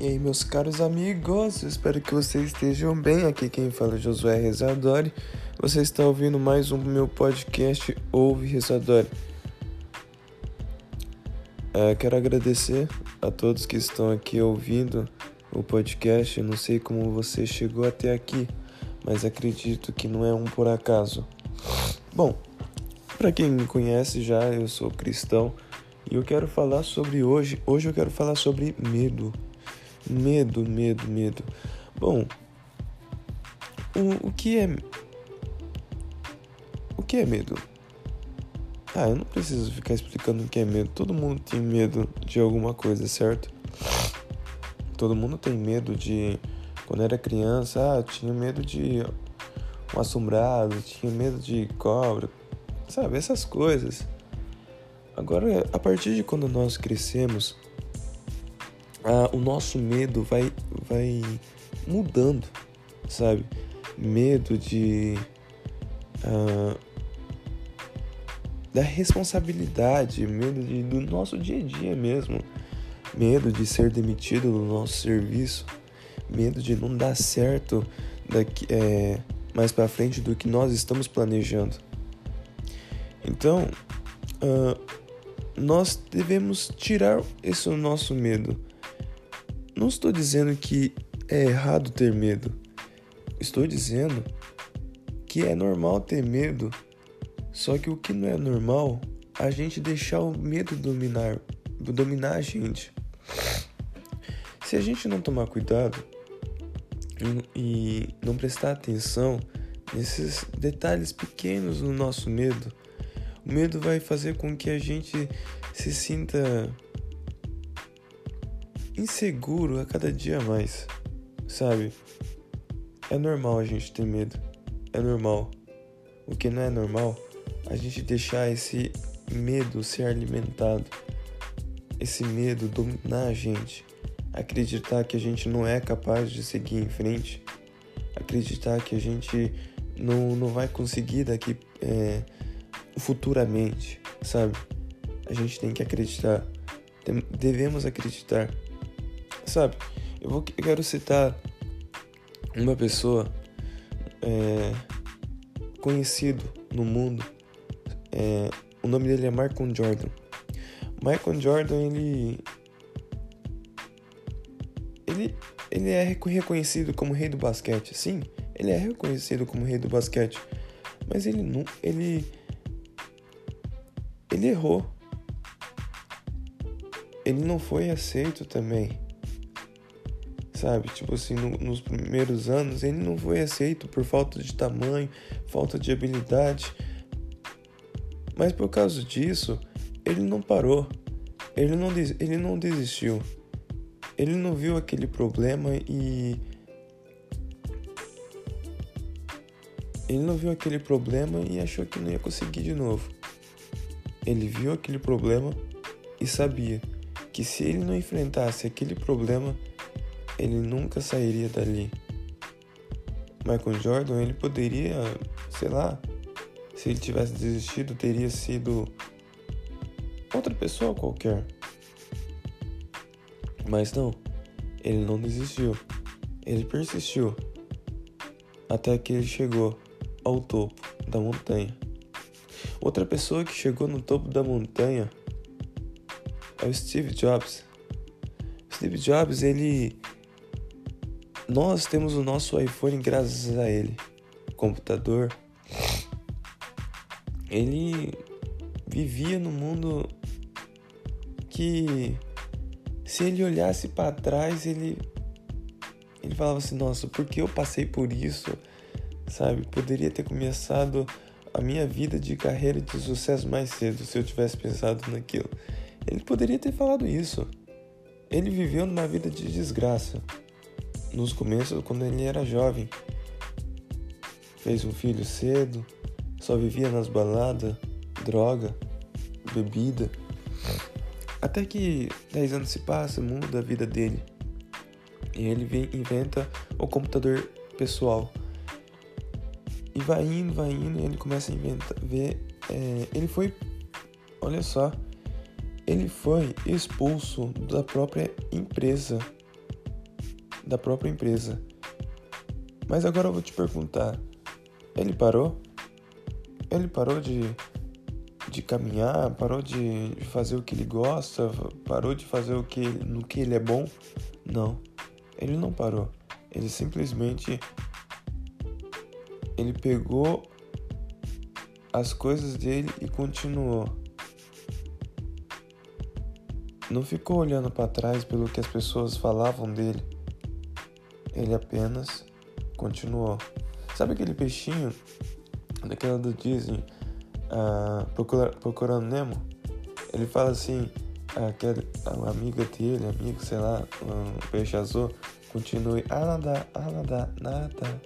E aí, meus caros amigos, espero que vocês estejam bem. Aqui quem fala é Josué Rezadori. Você está ouvindo mais um meu podcast Ouve Rezadori. É, quero agradecer a todos que estão aqui ouvindo o podcast. Eu não sei como você chegou até aqui, mas acredito que não é um por acaso. Bom, para quem me conhece já, eu sou cristão e eu quero falar sobre hoje. Hoje eu quero falar sobre medo. Medo, medo, medo. Bom, o, o que é. O que é medo? Ah, eu não preciso ficar explicando o que é medo. Todo mundo tem medo de alguma coisa, certo? Todo mundo tem medo de. Quando era criança, ah, tinha medo de um assombrado, tinha medo de cobra, sabe? Essas coisas. Agora, a partir de quando nós crescemos, ah, o nosso medo vai, vai mudando, sabe? Medo de. Ah, da responsabilidade, medo de, do nosso dia a dia mesmo, medo de ser demitido do nosso serviço, medo de não dar certo daqui, é, mais para frente do que nós estamos planejando. Então, uh, nós devemos tirar esse nosso medo não estou dizendo que é errado ter medo. Estou dizendo que é normal ter medo. Só que o que não é normal, a gente deixar o medo dominar, dominar a gente. Se a gente não tomar cuidado e não prestar atenção nesses detalhes pequenos no nosso medo, o medo vai fazer com que a gente se sinta inseguro a cada dia mais, sabe? É normal a gente ter medo, é normal. O que não é normal, a gente deixar esse medo ser alimentado, esse medo dominar a gente, acreditar que a gente não é capaz de seguir em frente, acreditar que a gente não, não vai conseguir daqui é, futuramente, sabe? A gente tem que acreditar, devemos acreditar Sabe, eu, vou, eu quero citar uma pessoa é, conhecido no mundo. É, o nome dele é Michael Jordan. Michael Jordan, ele. Ele, ele é reconhecido como rei do basquete. Sim, ele é reconhecido como rei do basquete. Mas ele não. Ele. Ele errou. Ele não foi aceito também sabe? Tipo assim, no, nos primeiros anos ele não foi aceito por falta de tamanho, falta de habilidade. Mas por causa disso, ele não parou. Ele não, ele não desistiu. Ele não viu aquele problema e. Ele não viu aquele problema e achou que não ia conseguir de novo. Ele viu aquele problema e sabia que se ele não enfrentasse aquele problema, ele nunca sairia dali. Michael Jordan, ele poderia, sei lá, se ele tivesse desistido, teria sido outra pessoa qualquer. Mas não, ele não desistiu. Ele persistiu até que ele chegou ao topo da montanha. Outra pessoa que chegou no topo da montanha é o Steve Jobs. Steve Jobs, ele nós temos o nosso iPhone graças a ele. Computador. Ele vivia no mundo que se ele olhasse para trás, ele ele falava assim: "Nossa, por que eu passei por isso?" Sabe? Poderia ter começado a minha vida de carreira de sucesso mais cedo se eu tivesse pensado naquilo. Ele poderia ter falado isso. Ele viveu numa vida de desgraça nos começos, quando ele era jovem. Fez um filho cedo, só vivia nas baladas, droga, bebida. Até que 10 anos se passam, muda a vida dele. E ele inventa o computador pessoal. E vai indo, vai indo, e ele começa a inventar, ver. É, ele foi, olha só, ele foi expulso da própria empresa da própria empresa. Mas agora eu vou te perguntar: ele parou? Ele parou de, de caminhar? Parou de fazer o que ele gosta? Parou de fazer o que no que ele é bom? Não, ele não parou. Ele simplesmente ele pegou as coisas dele e continuou. Não ficou olhando para trás pelo que as pessoas falavam dele. Ele apenas continuou. Sabe aquele peixinho daquela do Disney, uh, procura, procurando Nemo? Ele fala assim, aquele, a amiga dele, amigo, sei lá, um peixe azul, continue a nadar, a nadar, nada.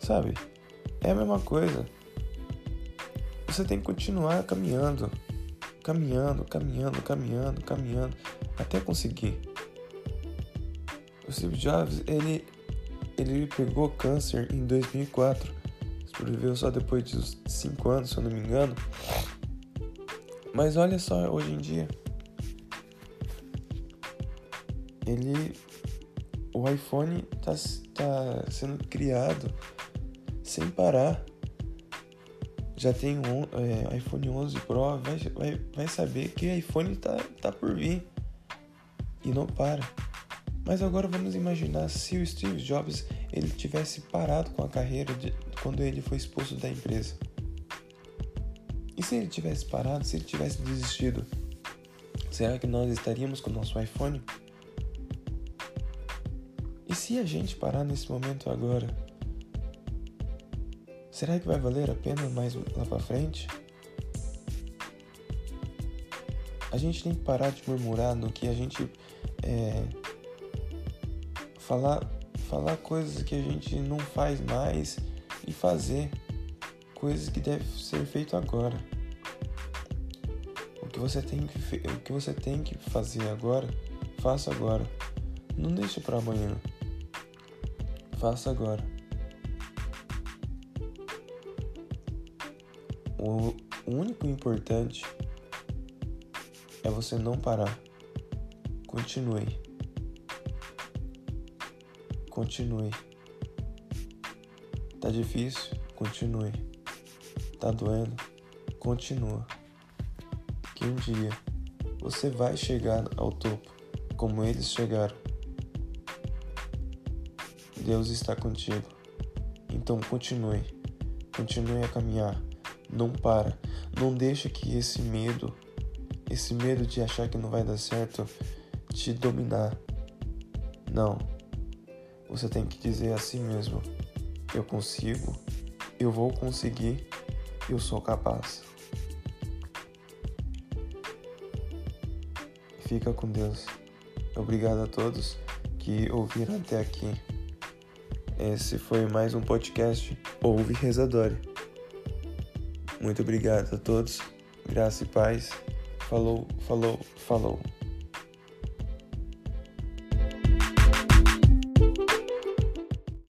Sabe? É a mesma coisa. Você tem que continuar caminhando, caminhando, caminhando, caminhando, caminhando, até conseguir. O Steve Jobs, ele, ele pegou câncer em 2004. Sobreviveu só depois de 5 anos, se eu não me engano. Mas olha só, hoje em dia, ele o iPhone está tá sendo criado sem parar. Já tem um é, iPhone 11 Pro, vai, vai, vai saber que iPhone tá, tá por vir e não para. Mas agora vamos imaginar se o Steve Jobs ele tivesse parado com a carreira de, quando ele foi expulso da empresa. E se ele tivesse parado, se ele tivesse desistido, será que nós estaríamos com o nosso iPhone? E se a gente parar nesse momento agora? Será que vai valer a pena mais lá para frente? A gente tem que parar de murmurar no que a gente é, falar falar coisas que a gente não faz mais e fazer coisas que devem ser feito agora. O que você tem que o que você tem que fazer agora, faça agora. Não deixe para amanhã. Faça agora. O único importante é você não parar. Continue. Continue. Tá difícil? Continue. Tá doendo? Continua. Que um dia você vai chegar ao topo como eles chegaram. Deus está contigo. Então continue. Continue a caminhar. Não para. Não deixe que esse medo, esse medo de achar que não vai dar certo, te dominar. Não. Você tem que dizer a si mesmo: eu consigo, eu vou conseguir, eu sou capaz. Fica com Deus. Obrigado a todos que ouviram até aqui. Esse foi mais um podcast Ouve Rezadore. Muito obrigado a todos. Graça e paz. Falou, falou, falou.